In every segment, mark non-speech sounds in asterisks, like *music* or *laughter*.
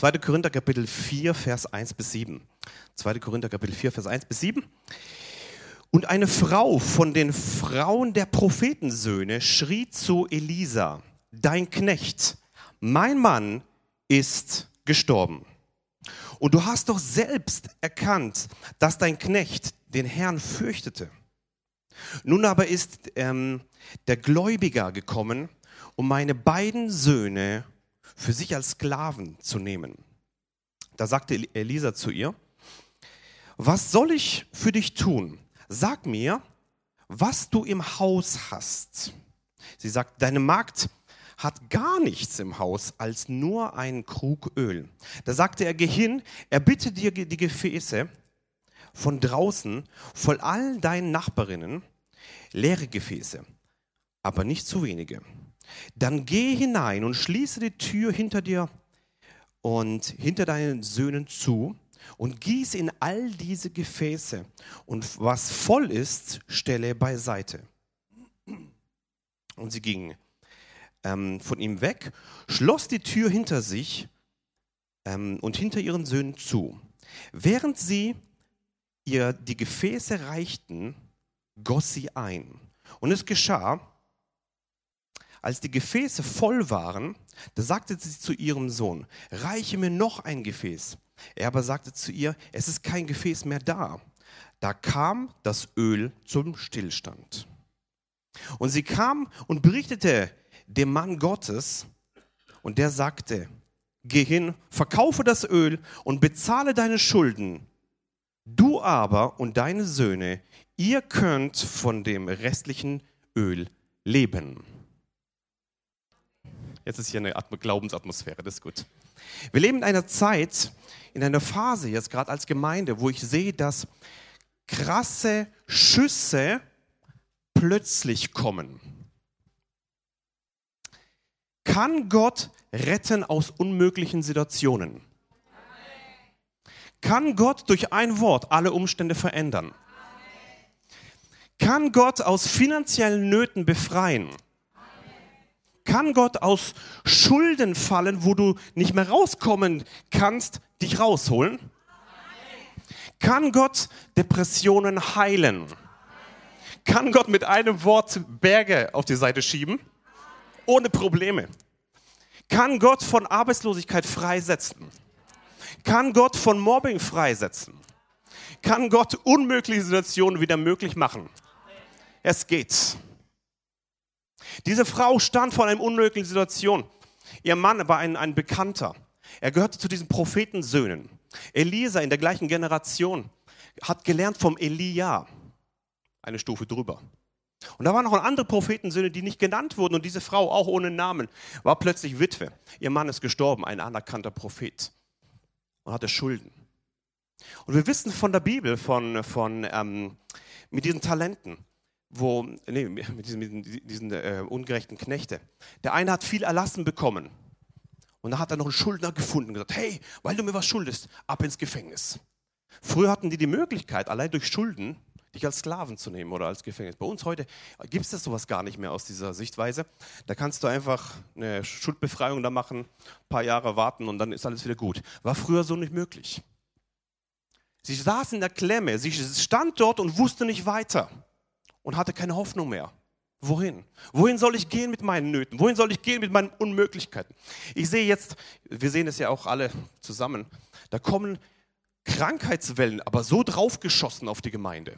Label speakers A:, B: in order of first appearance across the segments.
A: 2. Korinther Kapitel 4, Vers 1 bis 7. 2. Korinther Kapitel 4, Vers 1 bis 7. Und eine Frau von den Frauen der Prophetensöhne schrie zu Elisa, dein Knecht, mein Mann ist gestorben. Und du hast doch selbst erkannt, dass dein Knecht den Herrn fürchtete. Nun aber ist ähm, der Gläubiger gekommen, um meine beiden Söhne für sich als Sklaven zu nehmen. Da sagte Elisa zu ihr, was soll ich für dich tun? Sag mir, was du im Haus hast. Sie sagt, deine Magd hat gar nichts im Haus als nur einen Krug Öl. Da sagte er, geh hin, er bitte dir die Gefäße von draußen voll all deinen Nachbarinnen, leere Gefäße, aber nicht zu wenige. Dann geh hinein und schließe die Tür hinter dir und hinter deinen Söhnen zu und gieße in all diese Gefäße und was voll ist, stelle beiseite. Und sie ging ähm, von ihm weg, schloss die Tür hinter sich ähm, und hinter ihren Söhnen zu. Während sie ihr die Gefäße reichten, goss sie ein. Und es geschah, als die Gefäße voll waren, da sagte sie zu ihrem Sohn, reiche mir noch ein Gefäß. Er aber sagte zu ihr, es ist kein Gefäß mehr da. Da kam das Öl zum Stillstand. Und sie kam und berichtete dem Mann Gottes und der sagte, geh hin, verkaufe das Öl und bezahle deine Schulden. Du aber und deine Söhne, ihr könnt von dem restlichen Öl leben. Jetzt ist hier eine Glaubensatmosphäre, das ist gut. Wir leben in einer Zeit, in einer Phase jetzt gerade als Gemeinde, wo ich sehe, dass krasse Schüsse plötzlich kommen. Kann Gott retten aus unmöglichen Situationen? Kann Gott durch ein Wort alle Umstände verändern? Kann Gott aus finanziellen Nöten befreien? Kann Gott aus Schulden fallen, wo du nicht mehr rauskommen kannst, dich rausholen? Kann Gott Depressionen heilen? Kann Gott mit einem Wort Berge auf die Seite schieben? Ohne Probleme. Kann Gott von Arbeitslosigkeit freisetzen? Kann Gott von Mobbing freisetzen? Kann Gott unmögliche Situationen wieder möglich machen? Es geht. Diese Frau stand vor einer unmöglichen Situation. Ihr Mann war ein, ein Bekannter. Er gehörte zu diesen Prophetensöhnen. Elisa in der gleichen Generation hat gelernt vom Elia, eine Stufe drüber. Und da waren noch andere Prophetensöhne, die nicht genannt wurden. Und diese Frau, auch ohne Namen, war plötzlich Witwe. Ihr Mann ist gestorben, ein anerkannter Prophet. Und hatte Schulden. Und wir wissen von der Bibel, von, von, ähm, mit diesen Talenten, wo, nee, mit diesen, mit diesen äh, ungerechten Knechte. Der eine hat viel erlassen bekommen. Und da hat er noch einen Schuldner gefunden und gesagt, hey, weil du mir was schuldest, ab ins Gefängnis. Früher hatten die die Möglichkeit, allein durch Schulden, dich als Sklaven zu nehmen oder als Gefängnis. Bei uns heute gibt es das sowas gar nicht mehr aus dieser Sichtweise. Da kannst du einfach eine Schuldbefreiung da machen, ein paar Jahre warten und dann ist alles wieder gut. War früher so nicht möglich. Sie saß in der Klemme, sie stand dort und wusste nicht weiter und hatte keine Hoffnung mehr. Wohin? Wohin soll ich gehen mit meinen Nöten? Wohin soll ich gehen mit meinen Unmöglichkeiten? Ich sehe jetzt, wir sehen es ja auch alle zusammen, da kommen Krankheitswellen, aber so draufgeschossen auf die Gemeinde.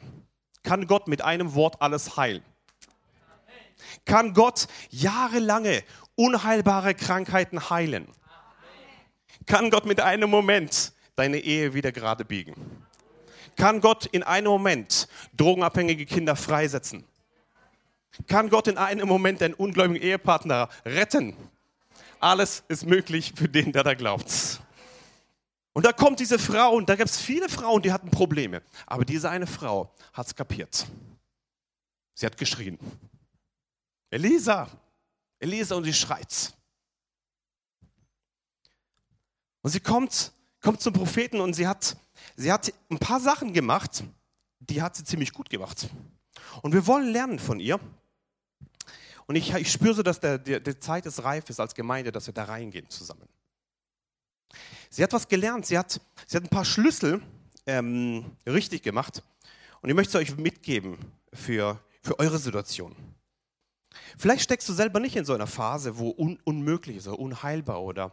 A: Kann Gott mit einem Wort alles heilen? Kann Gott jahrelange unheilbare Krankheiten heilen? Kann Gott mit einem Moment deine Ehe wieder gerade biegen? Kann Gott in einem Moment drogenabhängige Kinder freisetzen? Kann Gott in einem Moment einen ungläubigen Ehepartner retten? Alles ist möglich für den, der da glaubt. Und da kommt diese Frau, und da gibt es viele Frauen, die hatten Probleme. Aber diese eine Frau hat es kapiert. Sie hat geschrien. Elisa, Elisa, und sie schreit. Und sie kommt, kommt zum Propheten und sie hat Sie hat ein paar Sachen gemacht, die hat sie ziemlich gut gemacht. Und wir wollen lernen von ihr. Und ich, ich spüre so, dass der, der, die Zeit ist reif ist als Gemeinde, dass wir da reingehen zusammen. Sie hat was gelernt. Sie hat, sie hat ein paar Schlüssel ähm, richtig gemacht. Und ich möchte es euch mitgeben für, für eure Situation. Vielleicht steckst du selber nicht in so einer Phase, wo un unmöglich ist oder unheilbar oder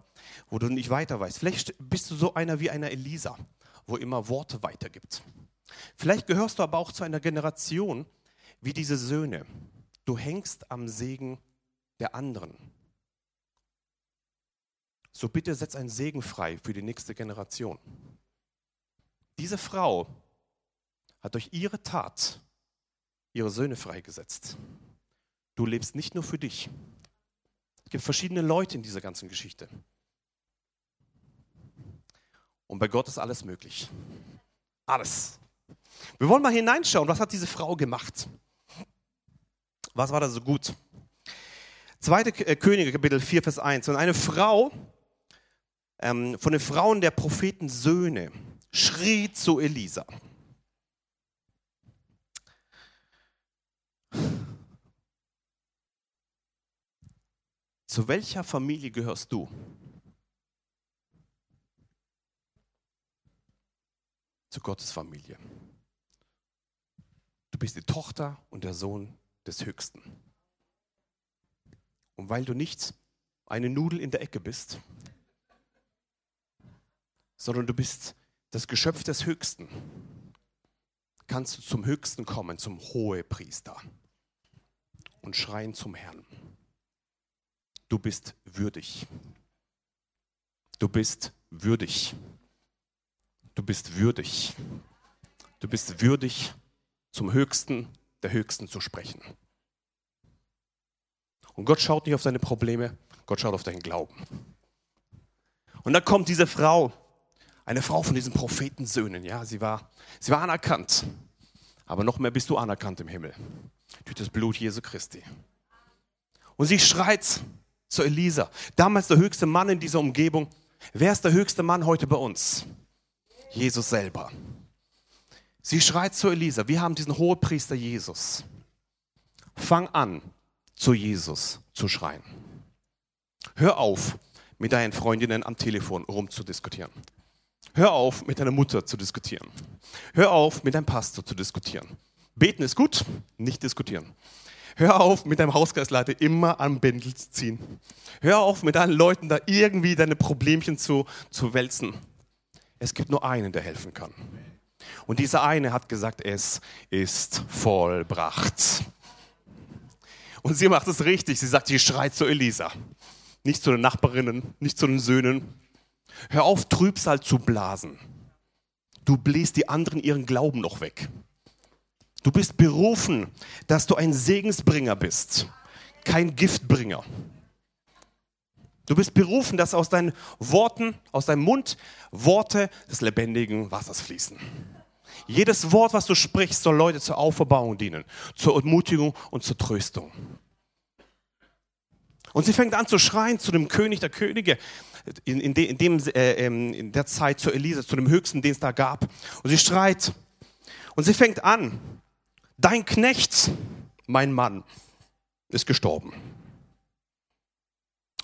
A: wo du nicht weiter weißt. Vielleicht bist du so einer wie einer Elisa, wo immer Worte weitergibt. Vielleicht gehörst du aber auch zu einer Generation wie diese Söhne. Du hängst am Segen der anderen. So bitte setz einen Segen frei für die nächste Generation. Diese Frau hat durch ihre Tat ihre Söhne freigesetzt. Du lebst nicht nur für dich. Es gibt verschiedene Leute in dieser ganzen Geschichte. Und bei Gott ist alles möglich. Alles. Wir wollen mal hineinschauen, was hat diese Frau gemacht? Was war da so gut? Zweite äh, Könige, Kapitel 4, Vers 1. Und eine Frau ähm, von den Frauen der Propheten Söhne schrie zu Elisa. Zu welcher Familie gehörst du? Zu Gottes Familie. Du bist die Tochter und der Sohn des Höchsten. Und weil du nicht eine Nudel in der Ecke bist, sondern du bist das Geschöpf des Höchsten, kannst du zum Höchsten kommen, zum Hohepriester und schreien zum Herrn du bist würdig. Du bist würdig. Du bist würdig. Du bist würdig, zum Höchsten der Höchsten zu sprechen. Und Gott schaut nicht auf deine Probleme, Gott schaut auf deinen Glauben. Und dann kommt diese Frau, eine Frau von diesen Prophetensöhnen, ja, sie war, sie war anerkannt. Aber noch mehr bist du anerkannt im Himmel durch das Blut Jesu Christi. Und sie schreit, zu Elisa. Damals der höchste Mann in dieser Umgebung. Wer ist der höchste Mann heute bei uns? Jesus selber. Sie schreit zu Elisa, wir haben diesen Hohepriester Jesus. Fang an, zu Jesus zu schreien. Hör auf, mit deinen Freundinnen am Telefon rumzudiskutieren. Hör auf, mit deiner Mutter zu diskutieren. Hör auf, mit deinem Pastor zu diskutieren. Beten ist gut, nicht diskutieren. Hör auf, mit deinem Hausgeistleiter immer am Bändel zu ziehen. Hör auf, mit deinen Leuten da irgendwie deine Problemchen zu, zu wälzen. Es gibt nur einen, der helfen kann. Und dieser eine hat gesagt, es ist vollbracht. Und sie macht es richtig. Sie sagt, sie schreit zu Elisa. Nicht zu den Nachbarinnen, nicht zu den Söhnen. Hör auf, Trübsal zu blasen. Du bläst die anderen ihren Glauben noch weg. Du bist berufen, dass du ein Segensbringer bist, kein Giftbringer. Du bist berufen, dass aus deinen Worten, aus deinem Mund Worte des lebendigen Wassers fließen. Jedes Wort, was du sprichst, soll Leute zur Auferbauung dienen, zur Ermutigung und zur Tröstung. Und sie fängt an zu schreien zu dem König der Könige, in, in, de, in, dem, äh, ähm, in der Zeit zu Elisa, zu dem Höchsten, den es da gab. Und sie schreit. Und sie fängt an, dein Knecht, mein Mann, ist gestorben.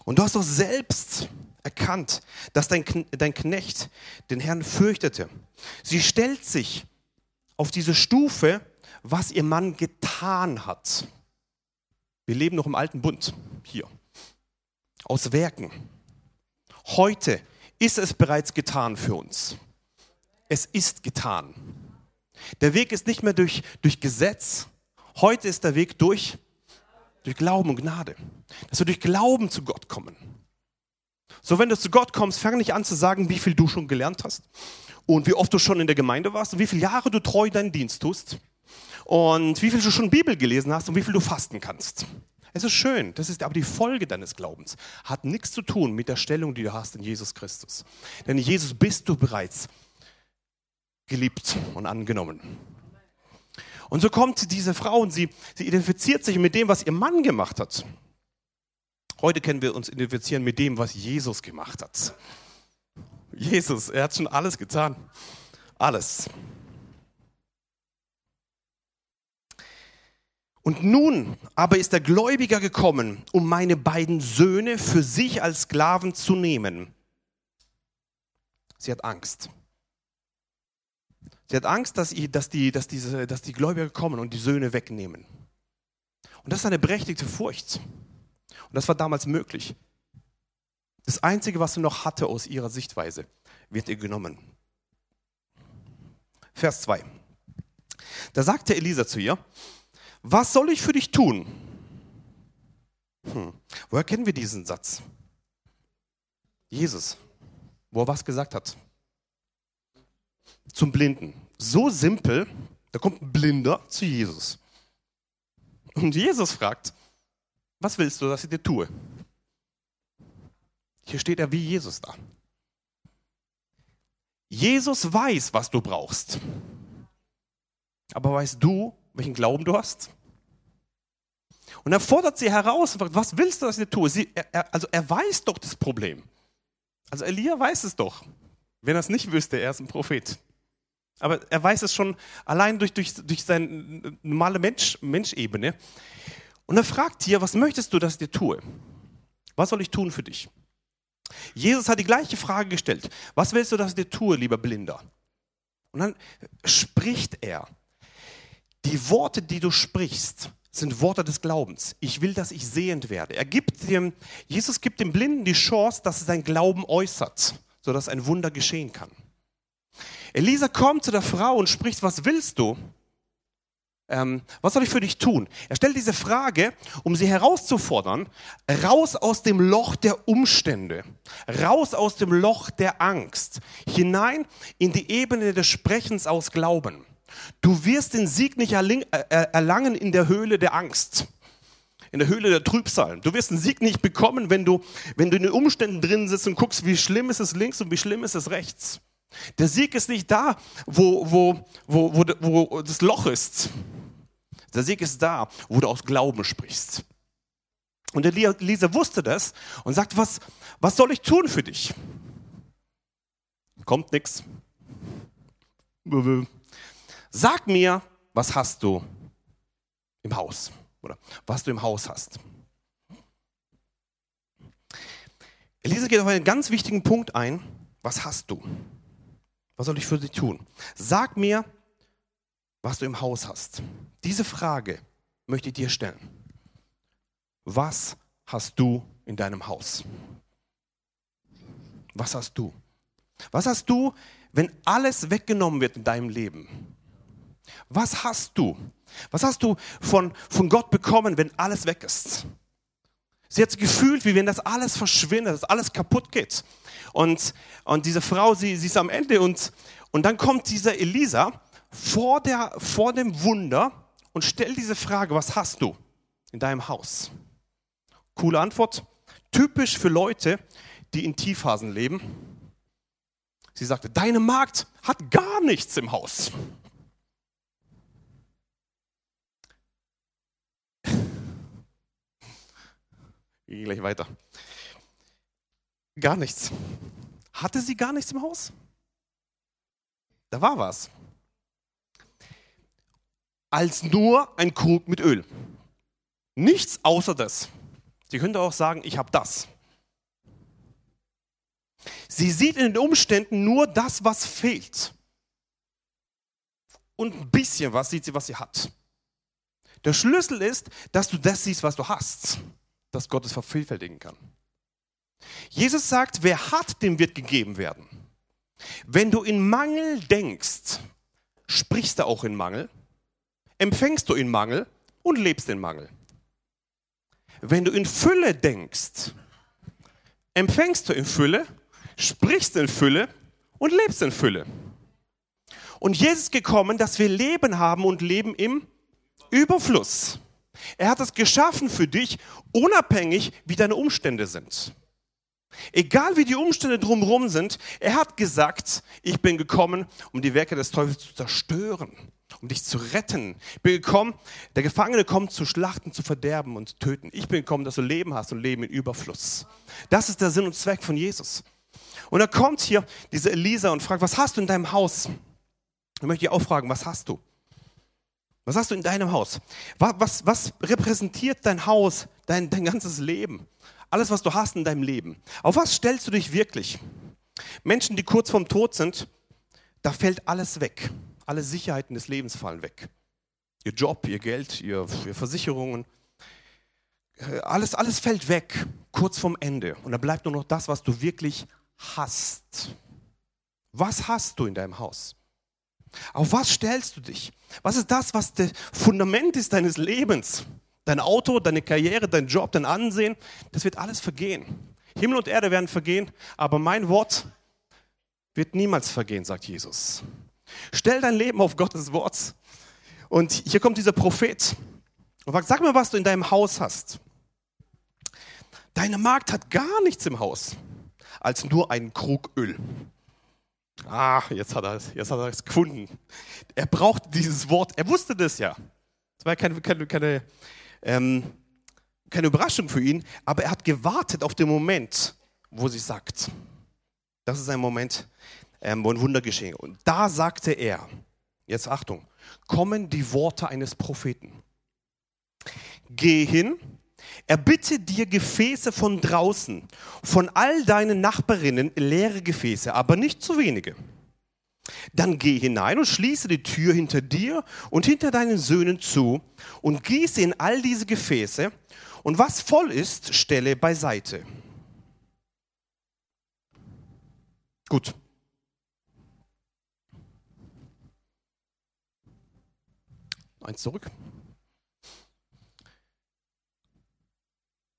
A: Und du hast doch selbst erkannt, dass dein, dein Knecht den Herrn fürchtete. Sie stellt sich auf diese Stufe, was ihr Mann getan hat. Wir leben noch im alten Bund hier. Aus Werken. Heute ist es bereits getan für uns. Es ist getan. Der Weg ist nicht mehr durch, durch Gesetz. Heute ist der Weg durch, durch Glauben und Gnade. Dass wir durch Glauben zu Gott kommen. So, wenn du zu Gott kommst, fang nicht an zu sagen, wie viel du schon gelernt hast und wie oft du schon in der Gemeinde warst und wie viele Jahre du treu deinen Dienst tust und wie viel du schon Bibel gelesen hast und wie viel du fasten kannst. Es ist schön, das ist aber die Folge deines Glaubens. Hat nichts zu tun mit der Stellung, die du hast in Jesus Christus. Denn in Jesus bist du bereits geliebt und angenommen. Und so kommt diese Frau und sie, sie identifiziert sich mit dem, was ihr Mann gemacht hat. Heute können wir uns identifizieren mit dem, was Jesus gemacht hat. Jesus, er hat schon alles getan. Alles. Und nun aber ist der Gläubiger gekommen, um meine beiden Söhne für sich als Sklaven zu nehmen. Sie hat Angst. Sie hat Angst, dass, dass, die, dass, diese, dass die Gläubiger kommen und die Söhne wegnehmen. Und das ist eine berechtigte Furcht. Und das war damals möglich. Das Einzige, was sie noch hatte aus ihrer Sichtweise, wird ihr genommen. Vers 2. Da sagte Elisa zu ihr, was soll ich für dich tun? Hm. Woher kennen wir diesen Satz? Jesus, wo er was gesagt hat. Zum Blinden. So simpel, da kommt ein Blinder zu Jesus. Und Jesus fragt, was willst du, dass ich dir tue? Hier steht er wie Jesus da. Jesus weiß, was du brauchst. Aber weißt du, welchen Glauben du hast? Und er fordert sie heraus und fragt, was willst du, dass ich dir tue? Sie, er, also er weiß doch das Problem. Also Elia weiß es doch. Wenn er es nicht wüsste, er ist ein Prophet. Aber er weiß es schon allein durch, durch, durch seine normale Mensch, Menschebene. Und er fragt hier, was möchtest du, dass ich dir tue? Was soll ich tun für dich? Jesus hat die gleiche Frage gestellt. Was willst du, dass ich dir tue, lieber Blinder? Und dann spricht er. Die Worte, die du sprichst, sind Worte des Glaubens. Ich will, dass ich sehend werde. Er gibt dem, Jesus gibt dem Blinden die Chance, dass er seinen Glauben äußert, sodass ein Wunder geschehen kann. Elisa kommt zu der Frau und spricht, was willst du? Ähm, was soll ich für dich tun? Er stellt diese Frage, um sie herauszufordern, raus aus dem Loch der Umstände, raus aus dem Loch der Angst, hinein in die Ebene des Sprechens aus Glauben. Du wirst den Sieg nicht äh, erlangen in der Höhle der Angst, in der Höhle der Trübsal. Du wirst den Sieg nicht bekommen, wenn du, wenn du in den Umständen drin sitzt und guckst, wie schlimm ist es links und wie schlimm ist es rechts. Der Sieg ist nicht da, wo, wo, wo, wo, wo das Loch ist. Der Sieg ist da, wo du aus Glauben sprichst. Und der Lisa wusste das und sagt, was, was soll ich tun für dich? Kommt nichts. Sag mir, was hast du im Haus? Oder was du im Haus hast. Elisa geht auf einen ganz wichtigen Punkt ein. Was hast du? Was soll ich für dich tun? Sag mir, was du im Haus hast. Diese Frage möchte ich dir stellen. Was hast du in deinem Haus? Was hast du? Was hast du, wenn alles weggenommen wird in deinem Leben? Was hast du? Was hast du von, von Gott bekommen, wenn alles weg ist? Sie hat gefühlt, wie wenn das alles verschwindet, dass alles kaputt geht. Und, und diese Frau, sie, sie ist am Ende und, und dann kommt dieser Elisa vor, der, vor dem Wunder und stellt diese Frage, was hast du in deinem Haus? Coole Antwort. Typisch für Leute, die in Tiefphasen leben. Sie sagte, deine Magd hat gar nichts im Haus. Ich gehe gleich weiter. Gar nichts. Hatte sie gar nichts im Haus? Da war was. Als nur ein Krug mit Öl. Nichts außer das. Sie könnte auch sagen, ich habe das. Sie sieht in den Umständen nur das, was fehlt. Und ein bisschen was sieht sie, was sie hat. Der Schlüssel ist, dass du das siehst, was du hast dass Gott es vervielfältigen kann. Jesus sagt, wer hat, dem wird gegeben werden. Wenn du in Mangel denkst, sprichst du auch in Mangel, empfängst du in Mangel und lebst in Mangel. Wenn du in Fülle denkst, empfängst du in Fülle, sprichst in Fülle und lebst in Fülle. Und Jesus ist gekommen, dass wir Leben haben und leben im Überfluss. Er hat es geschaffen für dich, unabhängig wie deine Umstände sind. Egal wie die Umstände drumherum sind, er hat gesagt, ich bin gekommen, um die Werke des Teufels zu zerstören, um dich zu retten. Ich bin gekommen, der Gefangene kommt zu schlachten, zu verderben und zu töten. Ich bin gekommen, dass du Leben hast und Leben in Überfluss. Das ist der Sinn und Zweck von Jesus. Und da kommt hier diese Elisa und fragt, was hast du in deinem Haus? Ich möchte dich auch fragen, was hast du? Was hast du in deinem Haus? Was, was, was repräsentiert dein Haus, dein, dein ganzes Leben? Alles, was du hast in deinem Leben. Auf was stellst du dich wirklich? Menschen, die kurz vorm Tod sind, da fällt alles weg. Alle Sicherheiten des Lebens fallen weg. Ihr Job, ihr Geld, ihr, ihr Versicherungen. Äh, alles, alles fällt weg, kurz vorm Ende. Und da bleibt nur noch das, was du wirklich hast. Was hast du in deinem Haus? Auf was stellst du dich? Was ist das, was das Fundament ist deines Lebens? Dein Auto, deine Karriere, dein Job, dein Ansehen, das wird alles vergehen. Himmel und Erde werden vergehen, aber mein Wort wird niemals vergehen, sagt Jesus. Stell dein Leben auf Gottes Wort. Und hier kommt dieser Prophet und sagt, sag mir, was du in deinem Haus hast. Deine Magd hat gar nichts im Haus, als nur einen Krug Öl. Ah, jetzt hat er es, jetzt hat er es gefunden. Er braucht dieses Wort. Er wusste das ja. Das war keine, keine, keine, ähm, keine Überraschung für ihn, aber er hat gewartet auf den Moment, wo sie sagt. Das ist ein Moment, ähm, wo ein Wunder geschehen. Und da sagte er, jetzt Achtung, kommen die Worte eines Propheten. Geh hin, erbitte dir Gefäße von draußen, von all deinen Nachbarinnen leere Gefäße, aber nicht zu wenige. Dann geh hinein und schließe die Tür hinter dir und hinter deinen Söhnen zu und gieße in all diese Gefäße und was voll ist, stelle beiseite. Gut, Eins zurück.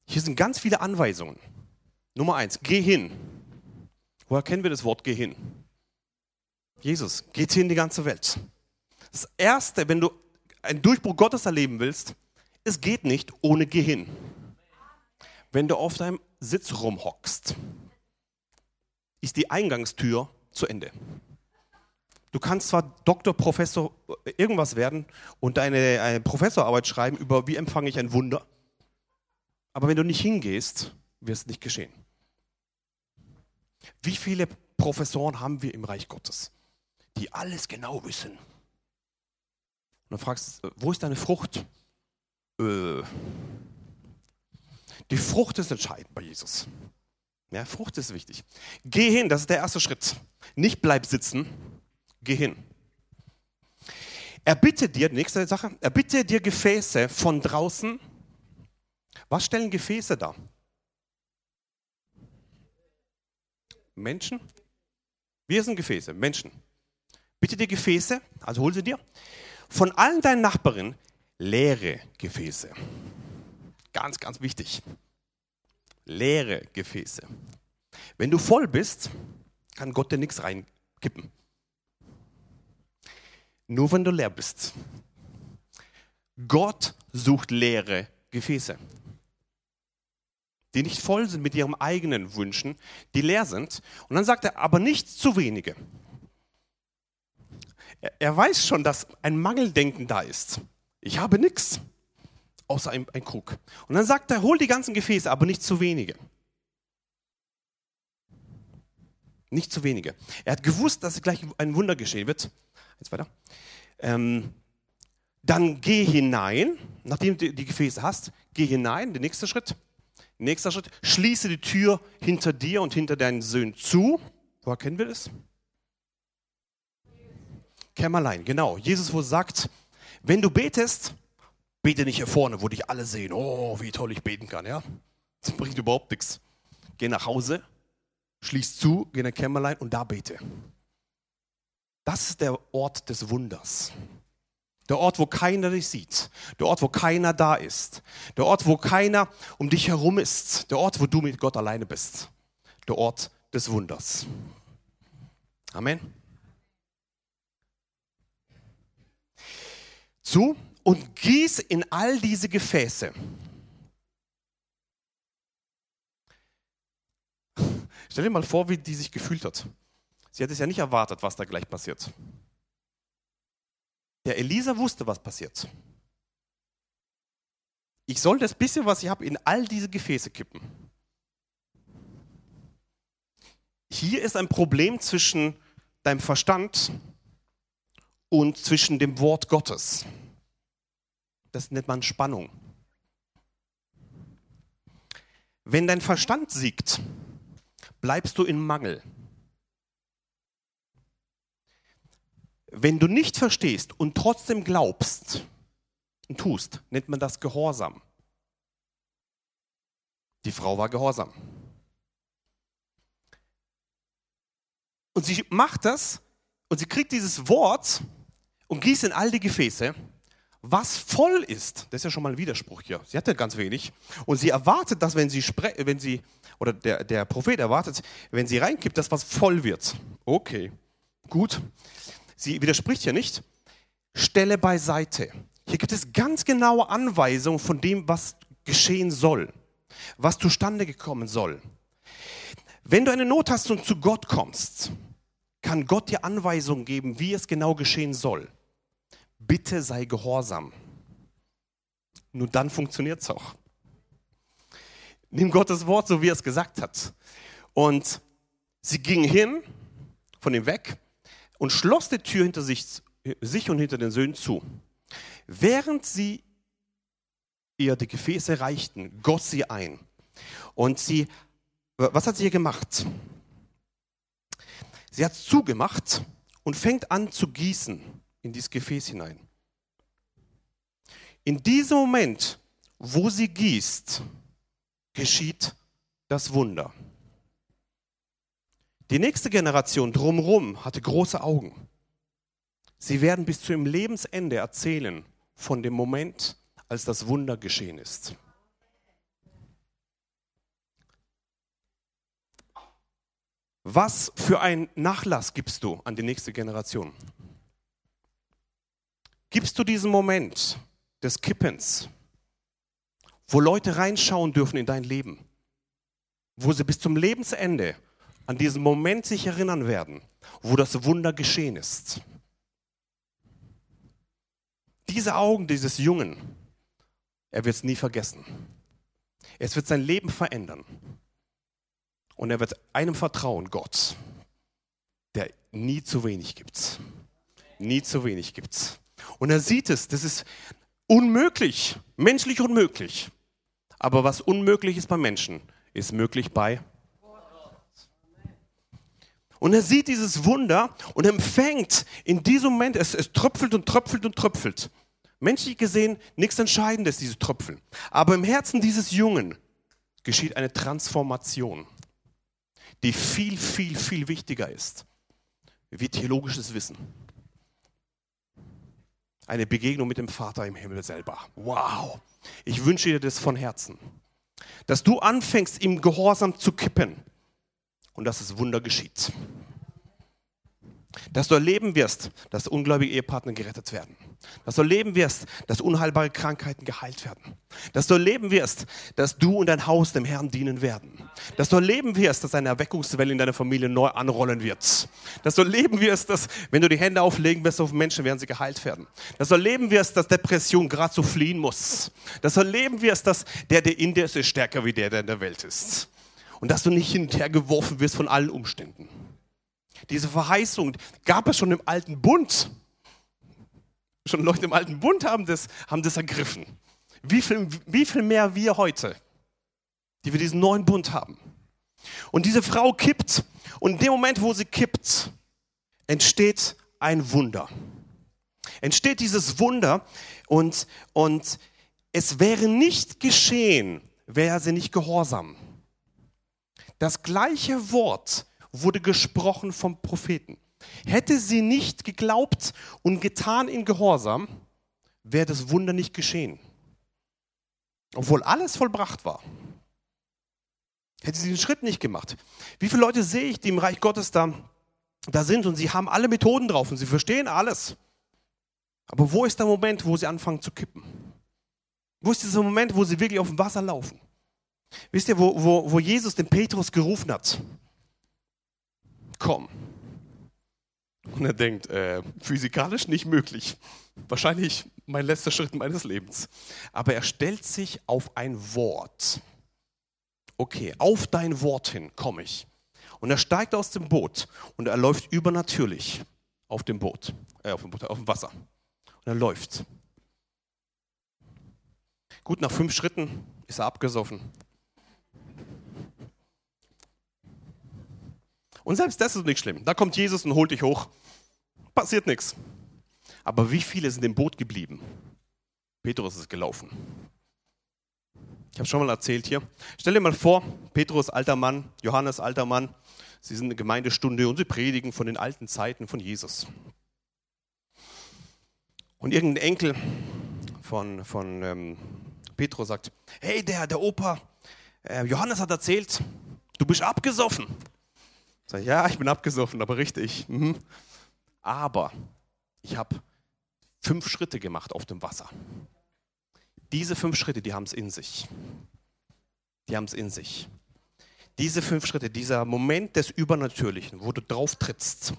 A: Hier sind ganz viele Anweisungen. Nummer eins, geh hin. Woher kennen wir das Wort geh hin? Jesus, geht hin die ganze Welt. Das Erste, wenn du einen Durchbruch Gottes erleben willst, es geht nicht ohne geh hin. Wenn du auf deinem Sitz rumhockst, ist die Eingangstür zu Ende. Du kannst zwar Doktor, Professor, irgendwas werden und deine eine Professorarbeit schreiben über, wie empfange ich ein Wunder, aber wenn du nicht hingehst, wird es nicht geschehen. Wie viele Professoren haben wir im Reich Gottes, die alles genau wissen? Und dann fragst du, wo ist deine Frucht? Äh, die Frucht ist entscheidend bei Jesus. Ja, Frucht ist wichtig. Geh hin, das ist der erste Schritt. Nicht bleib sitzen, geh hin. Er bittet dir, nächste Sache, er bittet dir Gefäße von draußen. Was stellen Gefäße dar? Menschen? Wir sind Gefäße, Menschen. Bitte dir Gefäße, also hol sie dir. Von allen deinen Nachbarinnen leere Gefäße. Ganz, ganz wichtig. Leere Gefäße. Wenn du voll bist, kann Gott dir nichts reinkippen. Nur wenn du leer bist. Gott sucht leere Gefäße, die nicht voll sind mit ihren eigenen Wünschen, die leer sind. Und dann sagt er, aber nicht zu wenige. Er, weiß schon, dass ein Mangeldenken da ist. Ich habe nichts, außer ein, ein Krug. Und dann sagt er, hol die ganzen Gefäße, aber nicht zu wenige. Nicht zu wenige. Er hat gewusst, dass gleich ein Wunder geschehen wird. Jetzt weiter. Ähm, dann geh hinein, nachdem du die Gefäße hast, geh hinein, der nächste Schritt. Nächster Schritt, schließe die Tür hinter dir und hinter deinen Söhnen zu. Woher kennen wir das? Kämmerlein, genau. Jesus, wo sagt, wenn du betest, bete nicht hier vorne, wo dich alle sehen. Oh, wie toll ich beten kann, ja? Das bringt überhaupt nichts. Geh nach Hause, schließ zu, geh in ein Kämmerlein und da bete. Das ist der Ort des Wunders. Der Ort, wo keiner dich sieht. Der Ort, wo keiner da ist. Der Ort, wo keiner um dich herum ist. Der Ort, wo du mit Gott alleine bist. Der Ort des Wunders. Amen. Zu und gieß in all diese Gefäße. Stell dir mal vor, wie die sich gefühlt hat. Sie hat es ja nicht erwartet, was da gleich passiert. Der Elisa wusste, was passiert. Ich soll das bisschen, was ich habe, in all diese Gefäße kippen. Hier ist ein Problem zwischen deinem Verstand und zwischen dem Wort Gottes. Das nennt man Spannung. Wenn dein Verstand siegt, bleibst du in Mangel. Wenn du nicht verstehst und trotzdem glaubst und tust, nennt man das Gehorsam. Die Frau war gehorsam. Und sie macht das und sie kriegt dieses Wort und gießt in all die Gefäße, was voll ist. Das ist ja schon mal ein Widerspruch hier. Sie hatte ganz wenig. Und sie erwartet, dass wenn sie, wenn sie oder der, der Prophet erwartet, wenn sie reinkippt, dass was voll wird. Okay, gut. Sie widerspricht ja nicht. Stelle beiseite. Hier gibt es ganz genaue Anweisungen von dem, was geschehen soll, was zustande gekommen soll. Wenn du eine Not hast und zu Gott kommst, kann Gott dir Anweisungen geben, wie es genau geschehen soll. Bitte sei gehorsam. Nur dann funktioniert es auch. Nimm Gottes Wort, so wie er es gesagt hat. Und sie ging hin, von ihm weg, und schloss die Tür hinter sich, sich und hinter den Söhnen zu. Während sie ihr die Gefäße reichten, goss sie ein. Und sie, was hat sie hier gemacht? Sie hat es zugemacht und fängt an zu gießen in dieses Gefäß hinein. In diesem Moment, wo sie gießt, geschieht das Wunder. Die nächste Generation drumherum hatte große Augen. Sie werden bis zu ihrem Lebensende erzählen von dem Moment, als das Wunder geschehen ist. Was für ein Nachlass gibst du an die nächste Generation? Gibst du diesen Moment des Kippens, wo Leute reinschauen dürfen in dein Leben, wo sie bis zum Lebensende an diesen Moment sich erinnern werden, wo das Wunder geschehen ist. Diese Augen dieses Jungen, er wird es nie vergessen. Es wird sein Leben verändern. Und er wird einem vertrauen, Gott, der nie zu wenig gibt. Nie zu wenig gibt. Und er sieht es, das ist unmöglich, menschlich unmöglich. Aber was unmöglich ist bei Menschen, ist möglich bei und er sieht dieses Wunder und empfängt in diesem Moment, es, es tröpfelt und tröpfelt und tröpfelt. Menschlich gesehen nichts Entscheidendes, diese Tröpfeln. Aber im Herzen dieses Jungen geschieht eine Transformation, die viel, viel, viel wichtiger ist wie theologisches Wissen. Eine Begegnung mit dem Vater im Himmel selber. Wow. Ich wünsche dir das von Herzen. Dass du anfängst, im Gehorsam zu kippen und dass das Wunder geschieht. Dass du erleben wirst, dass ungläubige Ehepartner gerettet werden. Dass du erleben wirst, dass unheilbare Krankheiten geheilt werden. Dass du erleben wirst, dass du und dein Haus dem Herrn dienen werden. Dass du erleben wirst, dass eine Erweckungswelle in deiner Familie neu anrollen wird. Dass du erleben wirst, dass wenn du die Hände auflegen wirst auf Menschen, werden sie geheilt werden. Dass du erleben wirst, dass Depression gerade so fliehen muss. Dass du erleben wirst, dass der, der in dir ist, ist stärker wie der, der in der Welt ist und dass du nicht hin und her geworfen wirst von allen Umständen. Diese Verheißung gab es schon im alten Bund. Schon Leute im alten Bund haben das, haben das ergriffen. Wie viel, wie viel mehr wir heute, die wir diesen neuen Bund haben. Und diese Frau kippt und in dem Moment, wo sie kippt, entsteht ein Wunder. Entsteht dieses Wunder und, und es wäre nicht geschehen, wäre sie nicht gehorsam. Das gleiche Wort wurde gesprochen vom Propheten. Hätte sie nicht geglaubt und getan in Gehorsam, wäre das Wunder nicht geschehen. Obwohl alles vollbracht war. Hätte sie den Schritt nicht gemacht. Wie viele Leute sehe ich, die im Reich Gottes da, da sind und sie haben alle Methoden drauf und sie verstehen alles. Aber wo ist der Moment, wo sie anfangen zu kippen? Wo ist dieser Moment, wo sie wirklich auf dem Wasser laufen? Wisst ihr, wo, wo, wo Jesus den Petrus gerufen hat? Komm. Und er denkt, äh, physikalisch nicht möglich. Wahrscheinlich mein letzter Schritt meines Lebens. Aber er stellt sich auf ein Wort. Okay, auf dein Wort hin komme ich. Und er steigt aus dem Boot und er läuft übernatürlich auf dem Boot, äh, auf dem, Boot, auf dem Wasser. Und er läuft. Gut, nach fünf Schritten ist er abgesoffen Und selbst das ist nicht schlimm. Da kommt Jesus und holt dich hoch. passiert nichts. Aber wie viele sind im Boot geblieben? Petrus ist gelaufen. Ich habe schon mal erzählt hier. Stell dir mal vor, Petrus alter Mann, Johannes alter Mann, sie sind eine Gemeindestunde und sie predigen von den alten Zeiten von Jesus. Und irgendein Enkel von, von ähm, Petrus sagt, hey, der, der Opa, äh, Johannes hat erzählt, du bist abgesoffen. Sag ich, ja, ich bin abgesoffen, aber richtig. Mhm. Aber ich habe fünf Schritte gemacht auf dem Wasser. Diese fünf Schritte, die haben es in sich. Die haben es in sich. Diese fünf Schritte, dieser Moment des Übernatürlichen, wo du drauf trittst,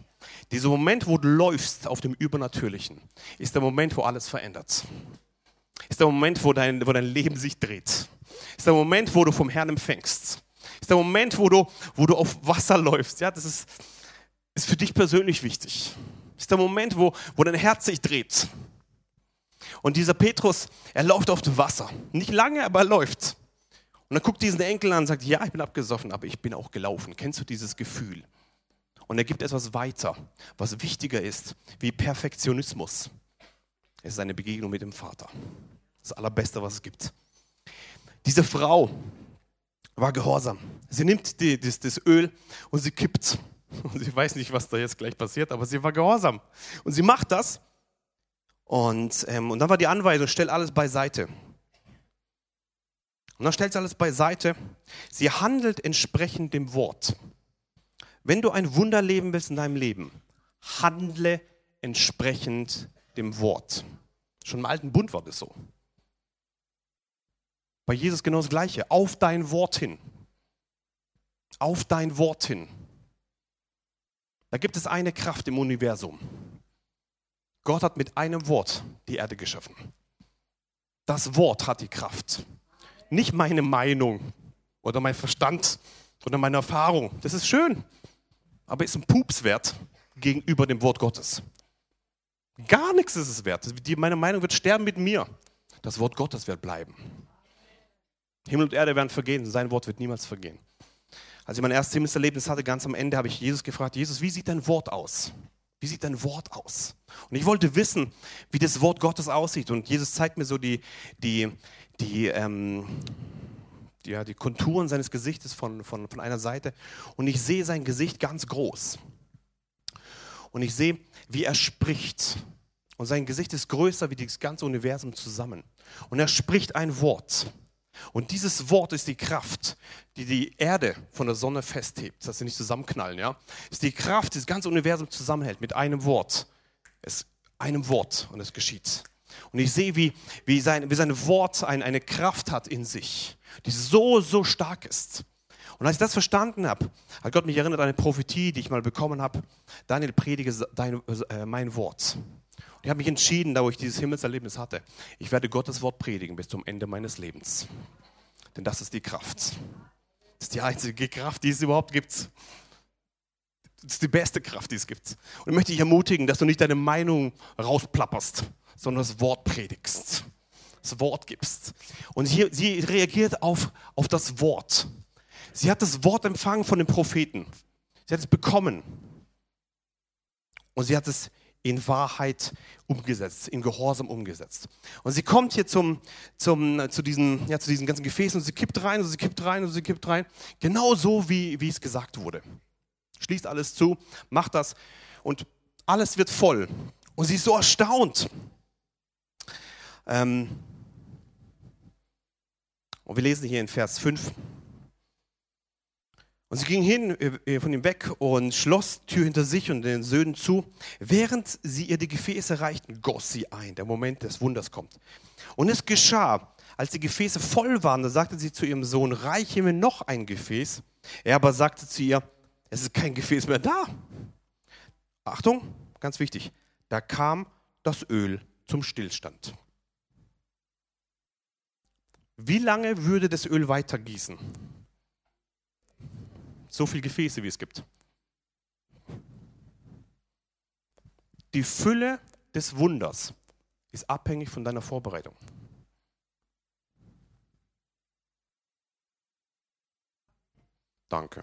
A: dieser Moment, wo du läufst auf dem Übernatürlichen, ist der Moment, wo alles verändert. Ist der Moment, wo dein, wo dein Leben sich dreht. Ist der Moment, wo du vom Herrn empfängst. Ist der Moment, wo du, wo du auf Wasser läufst. Ja, das ist, ist für dich persönlich wichtig. Ist der Moment, wo, wo dein Herz sich dreht. Und dieser Petrus, er läuft auf dem Wasser. Nicht lange, aber er läuft. Und dann guckt diesen Enkel an und sagt, ja, ich bin abgesoffen, aber ich bin auch gelaufen. Kennst du dieses Gefühl? Und er gibt etwas weiter, was wichtiger ist wie Perfektionismus. Es ist eine Begegnung mit dem Vater. Das Allerbeste, was es gibt. Diese Frau war gehorsam. Sie nimmt die, das, das Öl und sie kippt. *laughs* Und sie weiß nicht, was da jetzt gleich passiert, aber sie war gehorsam. Und sie macht das und, ähm, und dann war die Anweisung, stell alles beiseite. Und dann stellt sie alles beiseite. Sie handelt entsprechend dem Wort. Wenn du ein Wunder leben willst in deinem Leben, handle entsprechend dem Wort. Schon im alten Bund war das so. Bei Jesus genau das Gleiche. Auf dein Wort hin. Auf dein Wort hin. Da gibt es eine Kraft im Universum. Gott hat mit einem Wort die Erde geschaffen. Das Wort hat die Kraft. Nicht meine Meinung oder mein Verstand oder meine Erfahrung. Das ist schön, aber ist ein Pups wert gegenüber dem Wort Gottes. Gar nichts ist es wert. Meine Meinung wird sterben mit mir. Das Wort Gottes wird bleiben. Himmel und Erde werden vergehen, sein Wort wird niemals vergehen. Als ich mein erstes Himmelserlebnis hatte, ganz am Ende, habe ich Jesus gefragt, Jesus, wie sieht dein Wort aus? Wie sieht dein Wort aus? Und ich wollte wissen, wie das Wort Gottes aussieht. Und Jesus zeigt mir so die, die, die, ähm, die, ja, die Konturen seines Gesichtes von, von, von einer Seite. Und ich sehe sein Gesicht ganz groß. Und ich sehe, wie er spricht. Und sein Gesicht ist größer wie das ganze Universum zusammen. Und er spricht ein Wort. Und dieses Wort ist die Kraft, die die Erde von der Sonne festhebt, dass sie nicht zusammenknallen. Ja? Ist die Kraft, die das ganze Universum zusammenhält mit einem Wort. Es einem Wort und es geschieht. Und ich sehe, wie, wie, sein, wie sein Wort ein, eine Kraft hat in sich, die so, so stark ist. Und als ich das verstanden habe, hat Gott mich erinnert an eine Prophetie, die ich mal bekommen habe. Daniel, predige dein, äh, mein Wort. Ich habe mich entschieden, da wo ich dieses Himmelserlebnis hatte, ich werde Gottes Wort predigen bis zum Ende meines Lebens. Denn das ist die Kraft. Das ist die einzige Kraft, die es überhaupt gibt. Das ist die beste Kraft, die es gibt. Und ich möchte dich ermutigen, dass du nicht deine Meinung rausplapperst, sondern das Wort predigst. Das Wort gibst. Und hier, sie reagiert auf, auf das Wort. Sie hat das Wort empfangen von den Propheten. Sie hat es bekommen. Und sie hat es in Wahrheit umgesetzt, in Gehorsam umgesetzt. Und sie kommt hier zum, zum, zu, diesen, ja, zu diesen ganzen Gefäßen und sie kippt rein und sie kippt rein und sie kippt rein. Genau so, wie, wie es gesagt wurde. Schließt alles zu, macht das und alles wird voll. Und sie ist so erstaunt. Ähm, und wir lesen hier in Vers 5. Und sie ging hin äh, von ihm weg und schloss die Tür hinter sich und den Söhnen zu. Während sie ihr die Gefäße reichten, goss sie ein. Der Moment des Wunders kommt. Und es geschah, als die Gefäße voll waren, da sagte sie zu ihrem Sohn, reiche mir noch ein Gefäß. Er aber sagte zu ihr, es ist kein Gefäß mehr da. Achtung, ganz wichtig, da kam das Öl zum Stillstand. Wie lange würde das Öl weitergießen? So viele Gefäße, wie es gibt. Die Fülle des Wunders ist abhängig von deiner Vorbereitung. Danke.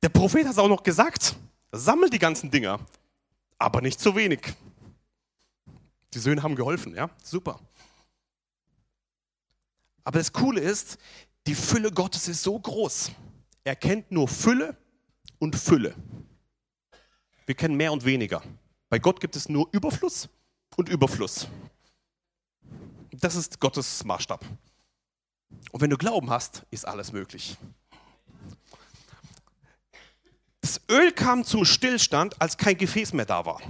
A: Der Prophet hat es auch noch gesagt. sammelt die ganzen Dinger, aber nicht zu wenig. Die Söhne haben geholfen, ja, super. Aber das Coole ist, die Fülle Gottes ist so groß. Er kennt nur Fülle und Fülle. Wir kennen mehr und weniger. Bei Gott gibt es nur Überfluss und Überfluss. Das ist Gottes Maßstab. Und wenn du Glauben hast, ist alles möglich. Das Öl kam zum Stillstand, als kein Gefäß mehr da war.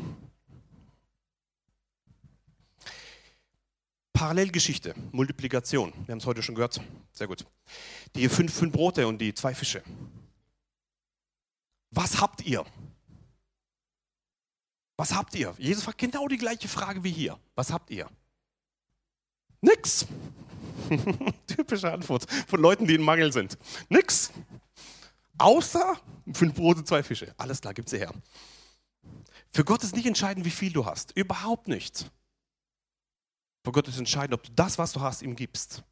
A: Parallelgeschichte, Multiplikation. Wir haben es heute schon gehört. Sehr gut. Die fünf, fünf Brote und die zwei Fische. Was habt ihr? Was habt ihr? Jesus fragt genau die gleiche Frage wie hier. Was habt ihr? Nix. *laughs* Typische Antwort von Leuten, die in Mangel sind. Nix. Außer fünf Brote, zwei Fische. Alles klar, gib sie her. Für Gott ist nicht entscheidend, wie viel du hast. Überhaupt nicht. Für Gott ist entscheidend, ob du das, was du hast, ihm gibst.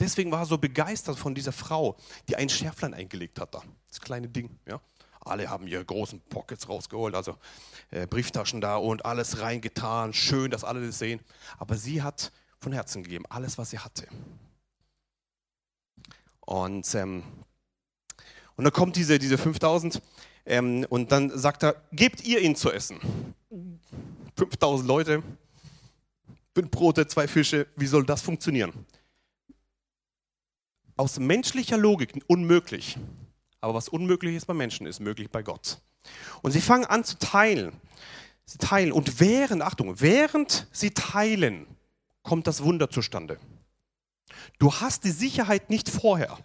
A: Deswegen war er so begeistert von dieser Frau, die ein Schärflein eingelegt hat da. Das kleine Ding, ja. Alle haben ihre großen Pockets rausgeholt, also äh, Brieftaschen da und alles reingetan. Schön, dass alle das sehen. Aber sie hat von Herzen gegeben, alles, was sie hatte. Und, ähm, und dann kommt diese, diese 5000 ähm, und dann sagt er, gebt ihr ihn zu essen. 5000 Leute, fünf Brote, zwei Fische, wie soll das funktionieren? Aus menschlicher Logik unmöglich. Aber was unmöglich ist bei Menschen, ist möglich bei Gott. Und sie fangen an zu teilen. Sie teilen. Und während, Achtung, während sie teilen, kommt das Wunder zustande. Du hast die Sicherheit nicht vorher.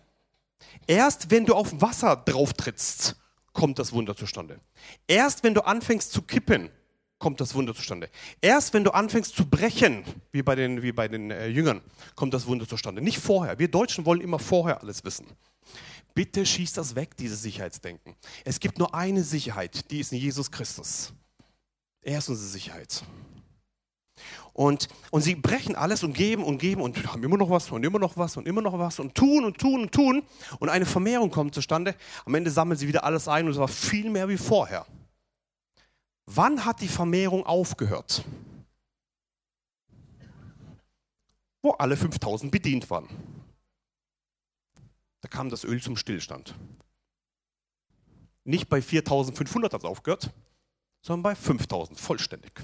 A: Erst wenn du auf Wasser drauf trittst, kommt das Wunder zustande. Erst wenn du anfängst zu kippen, kommt das Wunder zustande. Erst wenn du anfängst zu brechen, wie bei den, wie bei den äh, Jüngern, kommt das Wunder zustande. Nicht vorher. Wir Deutschen wollen immer vorher alles wissen. Bitte schieß das weg, dieses Sicherheitsdenken. Es gibt nur eine Sicherheit, die ist in Jesus Christus. Er ist unsere Sicherheit. Und, und sie brechen alles und geben und geben und haben immer noch was und immer noch was und immer noch was und tun und tun und tun. Und eine Vermehrung kommt zustande. Am Ende sammeln sie wieder alles ein und es war viel mehr wie vorher. Wann hat die Vermehrung aufgehört? Wo alle 5000 bedient waren. Da kam das Öl zum Stillstand. Nicht bei 4500 hat es aufgehört, sondern bei 5000 vollständig.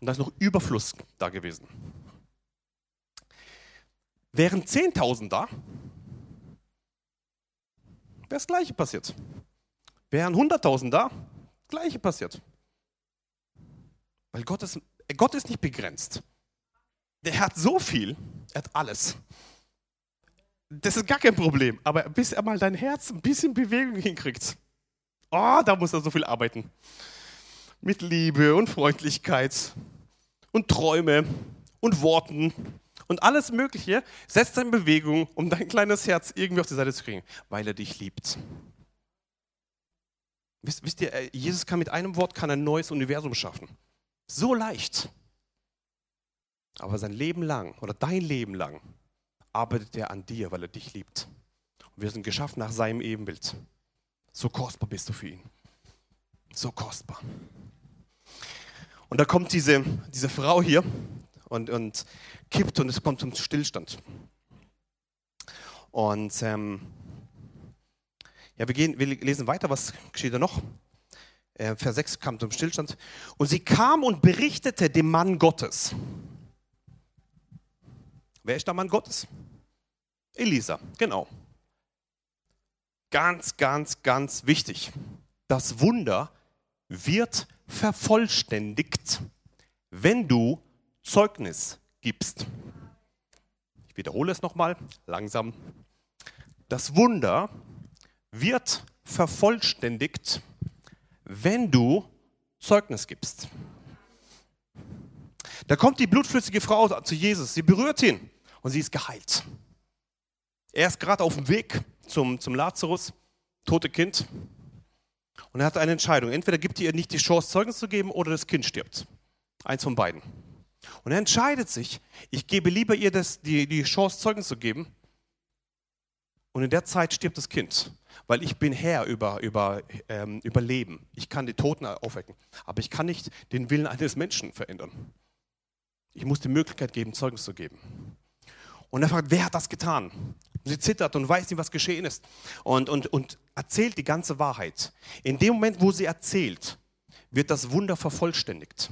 A: Und da ist noch Überfluss da gewesen. Wären 10.000 da, wäre das Gleiche passiert. Wären 100.000 da, Gleiche passiert. Weil Gott ist, Gott ist nicht begrenzt. Der hat so viel, er hat alles. Das ist gar kein Problem. Aber bis er mal dein Herz ein bisschen Bewegung hinkriegt, oh, da muss er so viel arbeiten. Mit Liebe und Freundlichkeit und Träume und Worten und alles Mögliche setzt er in Bewegung, um dein kleines Herz irgendwie auf die Seite zu kriegen, weil er dich liebt. Wisst, wisst ihr, äh, Jesus kann mit einem Wort kann ein neues Universum schaffen. So leicht. Aber sein Leben lang oder dein Leben lang arbeitet er an dir, weil er dich liebt. Und wir sind geschaffen nach seinem Ebenbild. So kostbar bist du für ihn. So kostbar. Und da kommt diese, diese Frau hier und, und kippt und es kommt zum Stillstand. Und ähm, ja, wir, gehen, wir lesen weiter, was geschieht da noch? Äh, Vers 6 kam zum Stillstand. Und sie kam und berichtete dem Mann Gottes. Wer ist der Mann Gottes? Elisa, genau. Ganz, ganz, ganz wichtig. Das Wunder wird vervollständigt, wenn du Zeugnis gibst. Ich wiederhole es nochmal langsam. Das Wunder wird vervollständigt, wenn du Zeugnis gibst. Da kommt die blutflüssige Frau zu Jesus, sie berührt ihn und sie ist geheilt. Er ist gerade auf dem Weg zum, zum Lazarus, tote Kind. Und er hat eine Entscheidung. Entweder gibt ihr nicht die Chance, Zeugnis zu geben, oder das Kind stirbt. Eins von beiden. Und er entscheidet sich, ich gebe lieber ihr das, die, die Chance, Zeugnis zu geben, Und in der Zeit stirbt das Kind, weil ich bin Herr über, über, ähm, über Leben. Ich kann die Toten aufwecken, aber ich kann nicht den Willen eines Menschen verändern. Ich muss die Möglichkeit geben, Zeugnis zu geben. Und er fragt, wer hat das getan? Und sie zittert und weiß nicht, was geschehen ist. Und, und, und erzählt die ganze Wahrheit. In dem Moment, wo sie erzählt, wird das Wunder vervollständigt.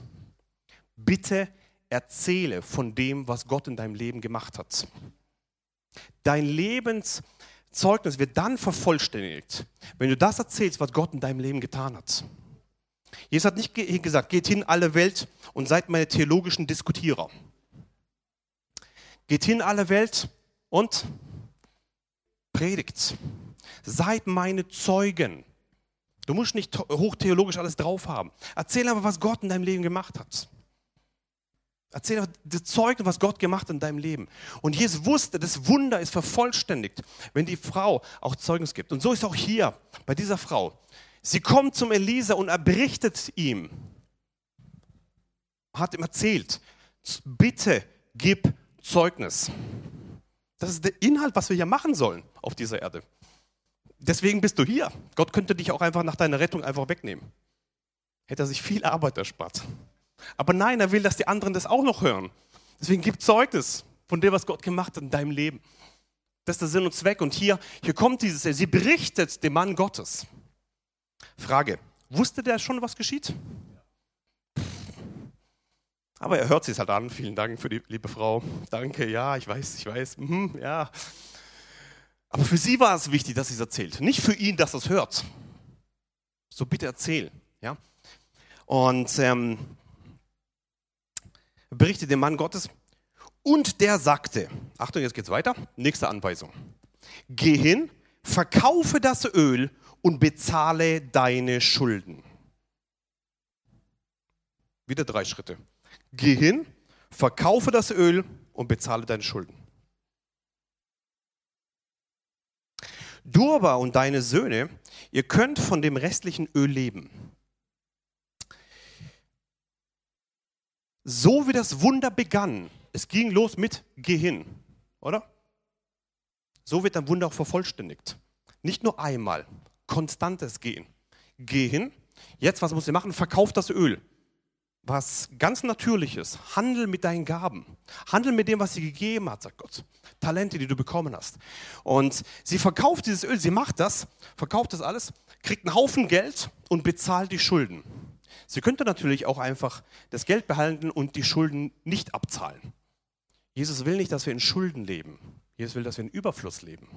A: Bitte erzähle von dem, was Gott in deinem Leben gemacht hat. Dein Lebenszeugnis wird dann vervollständigt, wenn du das erzählst, was Gott in deinem Leben getan hat. Jesus hat nicht gesagt, geht hin alle Welt und seid meine theologischen Diskutierer. Geht hin alle Welt und predigt. Seid meine Zeugen. Du musst nicht hochtheologisch alles drauf haben. Erzähl aber, was Gott in deinem Leben gemacht hat. Erzähl aber das Zeugnis, was Gott gemacht hat in deinem Leben. Und Jesus wusste, das Wunder ist vervollständigt, wenn die Frau auch Zeugnis gibt. Und so ist auch hier bei dieser Frau. Sie kommt zum Elisa und er berichtet ihm, hat ihm erzählt, bitte gib Zeugnis. Das ist der Inhalt, was wir hier machen sollen auf dieser Erde. Deswegen bist du hier. Gott könnte dich auch einfach nach deiner Rettung einfach wegnehmen. Hätte er sich viel Arbeit erspart. Aber nein, er will, dass die anderen das auch noch hören. Deswegen gib Zeugnis von dem, was Gott gemacht hat in deinem Leben. Das ist der Sinn und Zweck. Und hier, hier kommt dieses, sie berichtet dem Mann Gottes. Frage, wusste der schon, was geschieht? Aber er hört sich halt an. Vielen Dank für die liebe Frau. Danke, ja, ich weiß, ich weiß. Mhm, ja. Aber für sie war es wichtig, dass sie es erzählt. Nicht für ihn, dass er es hört. So bitte erzähl. Ja? Und ähm, berichtet dem Mann Gottes. Und der sagte, Achtung, jetzt geht's weiter. Nächste Anweisung. Geh hin, verkaufe das Öl und bezahle deine Schulden. Wieder drei Schritte. Geh hin, verkaufe das Öl und bezahle deine Schulden. Du aber und deine Söhne, ihr könnt von dem restlichen Öl leben. So wie das Wunder begann, es ging los mit Geh hin, oder? So wird ein Wunder auch vervollständigt. Nicht nur einmal, konstantes Gehen. Geh hin. Jetzt, was muss ich machen? Verkauf das Öl. Was ganz Natürliches. Handel mit deinen Gaben. Handel mit dem, was sie gegeben hat, sagt Gott. Talente, die du bekommen hast. Und sie verkauft dieses Öl. Sie macht das, verkauft das alles, kriegt einen Haufen Geld und bezahlt die Schulden. Sie könnte natürlich auch einfach das Geld behalten und die Schulden nicht abzahlen. Jesus will nicht, dass wir in Schulden leben. Jesus will, dass wir in Überfluss leben.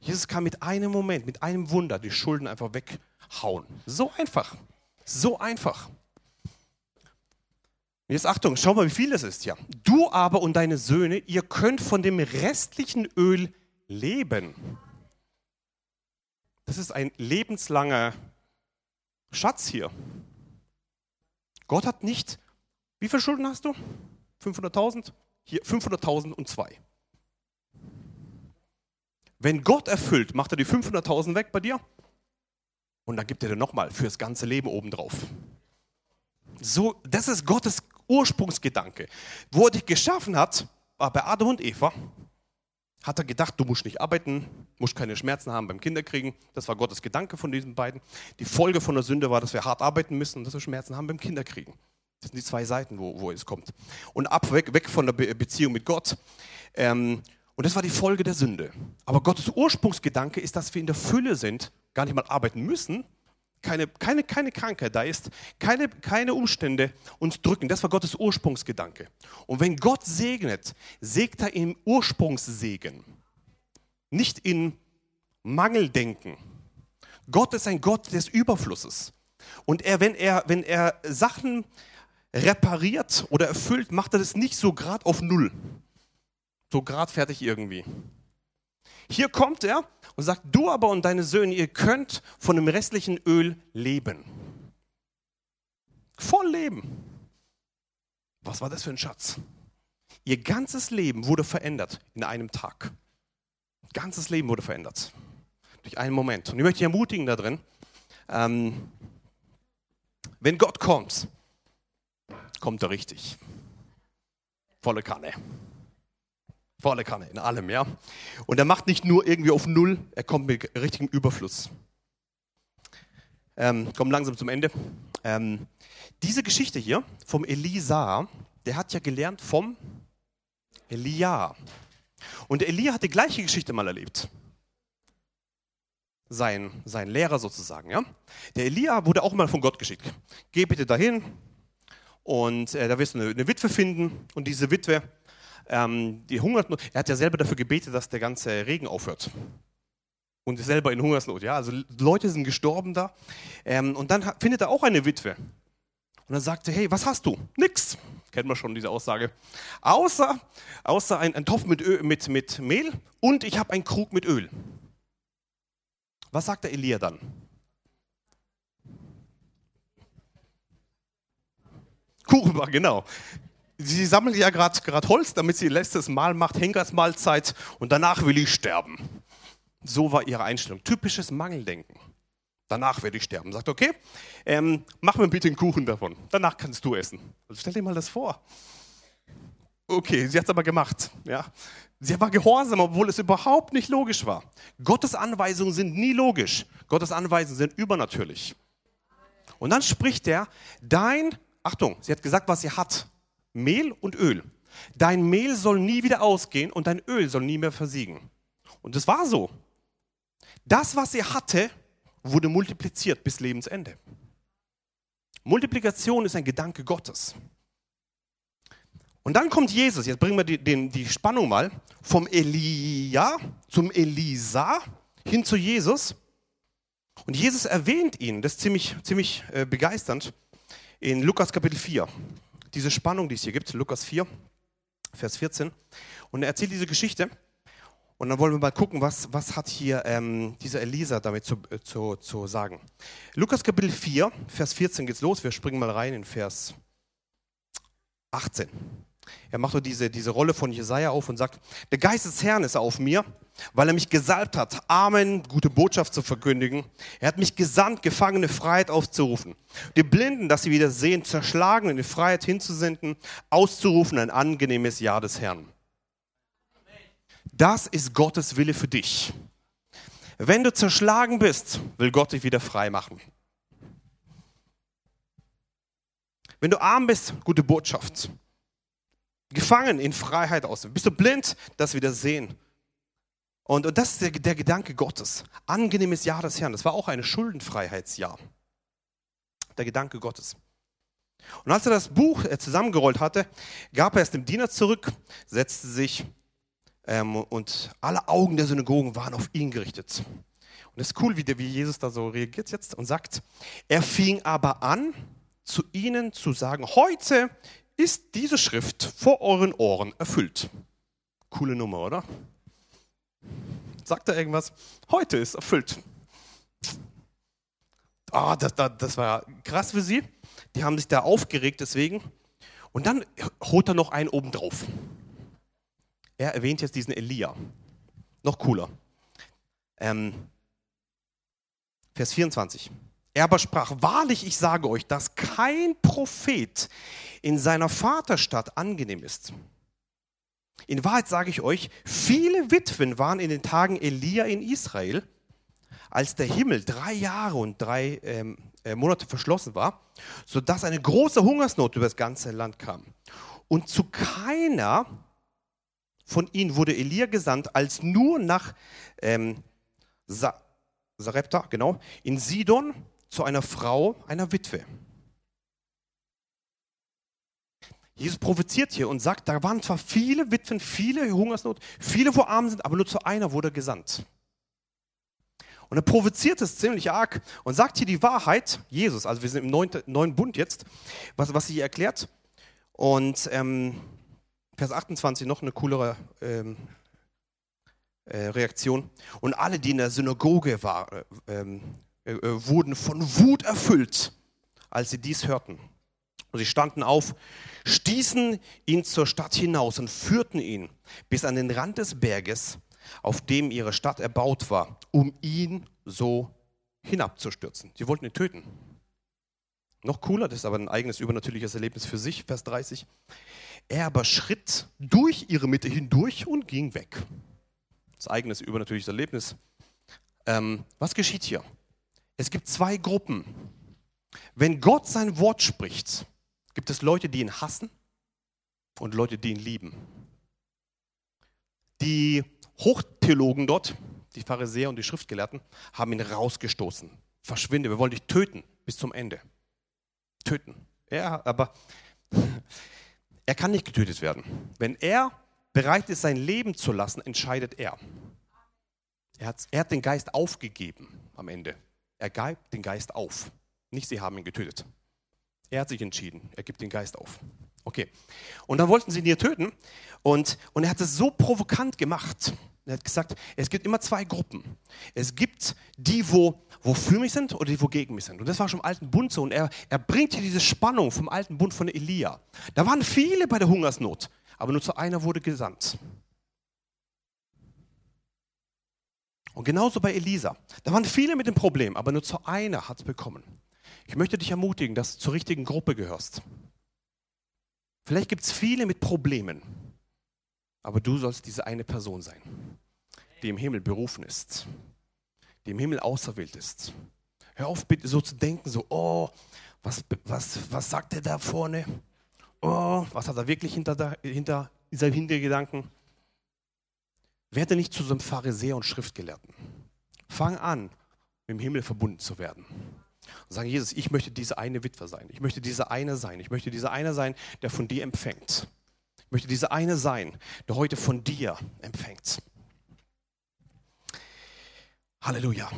A: Jesus kann mit einem Moment, mit einem Wunder die Schulden einfach weghauen. So einfach. So einfach. Jetzt Achtung, schau mal, wie viel das ist ja. Du aber und deine Söhne, ihr könnt von dem restlichen Öl leben. Das ist ein lebenslanger Schatz hier. Gott hat nicht, wie viele Schulden hast du? 500.000? Hier 500.000 und zwei. Wenn Gott erfüllt, macht er die 500.000 weg bei dir und dann gibt er dir nochmal fürs ganze Leben obendrauf. So, das ist Gottes Ursprungsgedanke. Wo er dich geschaffen hat, war bei Adam und Eva, hat er gedacht, du musst nicht arbeiten, musst keine Schmerzen haben beim Kinderkriegen. Das war Gottes Gedanke von diesen beiden. Die Folge von der Sünde war, dass wir hart arbeiten müssen und dass wir Schmerzen haben beim Kinderkriegen. Das sind die zwei Seiten, wo, wo es kommt. Und ab, weg, weg von der Beziehung mit Gott. Ähm, und das war die Folge der Sünde. Aber Gottes Ursprungsgedanke ist, dass wir in der Fülle sind, gar nicht mal arbeiten müssen, keine, keine, keine Krankheit da ist, keine, keine Umstände uns drücken. Das war Gottes Ursprungsgedanke. Und wenn Gott segnet, segnet er im Ursprungssegen, nicht in Mangeldenken. Gott ist ein Gott des Überflusses. Und er, wenn, er, wenn er Sachen repariert oder erfüllt, macht er das nicht so gerade auf Null so gerade fertig irgendwie. Hier kommt er und sagt, du aber und deine Söhne, ihr könnt von dem restlichen Öl leben. Voll leben. Was war das für ein Schatz? Ihr ganzes Leben wurde verändert in einem Tag. Ganzes Leben wurde verändert. Durch einen Moment. Und ich möchte dich ermutigen da drin, ähm, wenn Gott kommt, kommt er richtig. Volle Kanne Volle Kanne, in allem, ja. Und er macht nicht nur irgendwie auf Null, er kommt mit richtigem Überfluss. Ähm, kommen langsam zum Ende. Ähm, diese Geschichte hier vom Elisa, der hat ja gelernt vom Elia. Und Elia hat die gleiche Geschichte mal erlebt. Sein, sein Lehrer sozusagen. Ja? Der Elia wurde auch mal von Gott geschickt. Geh bitte dahin und äh, da wirst du eine, eine, Witwe finden. Und diese Witwe, ähm, die hungert nur. Er hat ja selber dafür gebetet, dass der ganze Regen aufhört. Und ist selber in Hungersnot. Ja? Also Leute sind gestorben da. Ähm, und dann findet er auch eine Witwe. Und dann sagte, hey, was hast du? Nix. Kennen wir schon diese Aussage. Außer, außer ein, ein Topf mit, Öl, mit, mit Mehl und ich habe einen Krug mit Öl. Was sagt der Elia dann? Kuchenbach, genau. Sie sammeln ja gerade Holz, damit sie letztes Mal macht, Henkersmahlzeit und danach will ich sterben. So war ihre Einstellung. Typisches Mangeldenken. Danach werde ich sterben. Sagt, okay, ähm, mach mir bitte einen Kuchen davon. Danach kannst du essen. Also stell dir mal das vor. Okay, sie hat es aber gemacht. Ja. Sie war gehorsam, obwohl es überhaupt nicht logisch war. Gottes Anweisungen sind nie logisch. Gottes Anweisungen sind übernatürlich. Und dann spricht er, dein, Achtung, sie hat gesagt, was sie hat. Mehl und Öl. Dein Mehl soll nie wieder ausgehen und dein Öl soll nie mehr versiegen. Und es war so. Das, was sie hatte, wurde multipliziert bis Lebensende. Multiplikation ist ein Gedanke Gottes. Und dann kommt Jesus, jetzt bringen wir die, den, die Spannung mal, vom Elia zum Elisa hin zu Jesus. Und Jesus erwähnt ihn, das ist ziemlich, ziemlich äh, begeisternd, in Lukas Kapitel 4. Diese Spannung, die es hier gibt, Lukas 4, Vers 14. Und er erzählt diese Geschichte. Und dann wollen wir mal gucken, was, was hat hier ähm, dieser Elisa damit zu, äh, zu, zu sagen. Lukas Kapitel 4, Vers 14 geht's los. Wir springen mal rein in Vers 18. Er macht so diese, diese Rolle von Jesaja auf und sagt: Der Geist des Herrn ist auf mir, weil er mich gesalbt hat, Armen gute Botschaft zu verkündigen. Er hat mich gesandt, Gefangene Freiheit aufzurufen, die Blinden, dass sie wieder sehen, zerschlagen in die Freiheit hinzusenden, auszurufen ein angenehmes Jahr des Herrn. Das ist Gottes Wille für dich. Wenn du zerschlagen bist, will Gott dich wieder frei machen. Wenn du arm bist, gute Botschaft. Gefangen in Freiheit aus. Bist du blind, das wieder sehen. Und, und das ist der, der Gedanke Gottes. Angenehmes Jahr des Herrn. Das war auch ein Schuldenfreiheitsjahr. Der Gedanke Gottes. Und als er das Buch äh, zusammengerollt hatte, gab er es dem Diener zurück, setzte sich ähm, und alle Augen der Synagogen waren auf ihn gerichtet. Und es ist cool, wie, der, wie Jesus da so reagiert jetzt und sagt, er fing aber an, zu ihnen zu sagen, heute ist diese Schrift vor euren Ohren erfüllt. Coole Nummer, oder? Sagt er irgendwas? Heute ist erfüllt. Ah, das, das, das war krass für sie. Die haben sich da aufgeregt deswegen. Und dann holt er noch einen obendrauf. Er erwähnt jetzt diesen Elia. Noch cooler. Ähm, Vers 24. Er aber sprach, wahrlich, ich sage euch, dass kein Prophet in seiner Vaterstadt angenehm ist. In Wahrheit sage ich euch, viele Witwen waren in den Tagen Elia in Israel, als der Himmel drei Jahre und drei ähm, äh, Monate verschlossen war, sodass eine große Hungersnot über das ganze Land kam. Und zu keiner von ihnen wurde Elia gesandt, als nur nach ähm, Sa Sarepta, genau, in Sidon zu einer Frau, einer Witwe. Jesus provoziert hier und sagt, da waren zwar viele Witwen, viele Hungersnot, viele, wo arm sind, aber nur zu einer wurde gesandt. Und er provoziert es ziemlich arg und sagt hier die Wahrheit, Jesus, also wir sind im neuen, neuen Bund jetzt, was, was sie hier erklärt. Und ähm, Vers 28 noch eine coolere ähm, äh, Reaktion. Und alle, die in der Synagoge waren, äh, ähm, äh, äh, wurden von Wut erfüllt, als sie dies hörten. Und sie standen auf, stießen ihn zur Stadt hinaus und führten ihn bis an den Rand des Berges, auf dem ihre Stadt erbaut war, um ihn so hinabzustürzen. Sie wollten ihn töten. Noch cooler, das ist aber ein eigenes übernatürliches Erlebnis für sich, Vers 30. Er aber schritt durch ihre Mitte hindurch und ging weg. Das eigenes übernatürliches Erlebnis. Ähm, was geschieht hier? Es gibt zwei Gruppen. Wenn Gott sein Wort spricht, gibt es Leute, die ihn hassen und Leute, die ihn lieben. Die Hochtheologen dort, die Pharisäer und die Schriftgelehrten, haben ihn rausgestoßen. Verschwinde, wir wollen dich töten bis zum Ende. Töten. Ja, aber *laughs* er kann nicht getötet werden. Wenn er bereit ist, sein Leben zu lassen, entscheidet er. Er hat, er hat den Geist aufgegeben am Ende. Er gibt den Geist auf. Nicht sie haben ihn getötet. Er hat sich entschieden. Er gibt den Geist auf. Okay. Und dann wollten sie ihn hier töten. Und, und er hat es so provokant gemacht. Er hat gesagt, es gibt immer zwei Gruppen. Es gibt die, wo, wo für mich sind oder die, wo gegen mich sind. Und das war schon im alten Bund so. Und er, er bringt hier diese Spannung vom alten Bund von Elia. Da waren viele bei der Hungersnot, aber nur zu einer wurde gesandt. Und genauso bei Elisa. Da waren viele mit dem Problem, aber nur zu einer hat es bekommen. Ich möchte dich ermutigen, dass du zur richtigen Gruppe gehörst. Vielleicht gibt es viele mit Problemen, aber du sollst diese eine Person sein, die im Himmel berufen ist, die im Himmel auserwählt ist. Hör auf, bitte so zu denken, so, oh, was, was, was sagt er da vorne? Oh, was hat er wirklich hinter, hinter seinem Hintergedanken? Werde nicht zu so einem Pharisäer und Schriftgelehrten. Fang an, mit dem Himmel verbunden zu werden. Und sagen, Jesus, ich möchte diese eine Witwe sein. Ich möchte diese eine sein. Ich möchte dieser eine sein, der von dir empfängt. Ich möchte dieser eine sein, der heute von dir empfängt. Halleluja.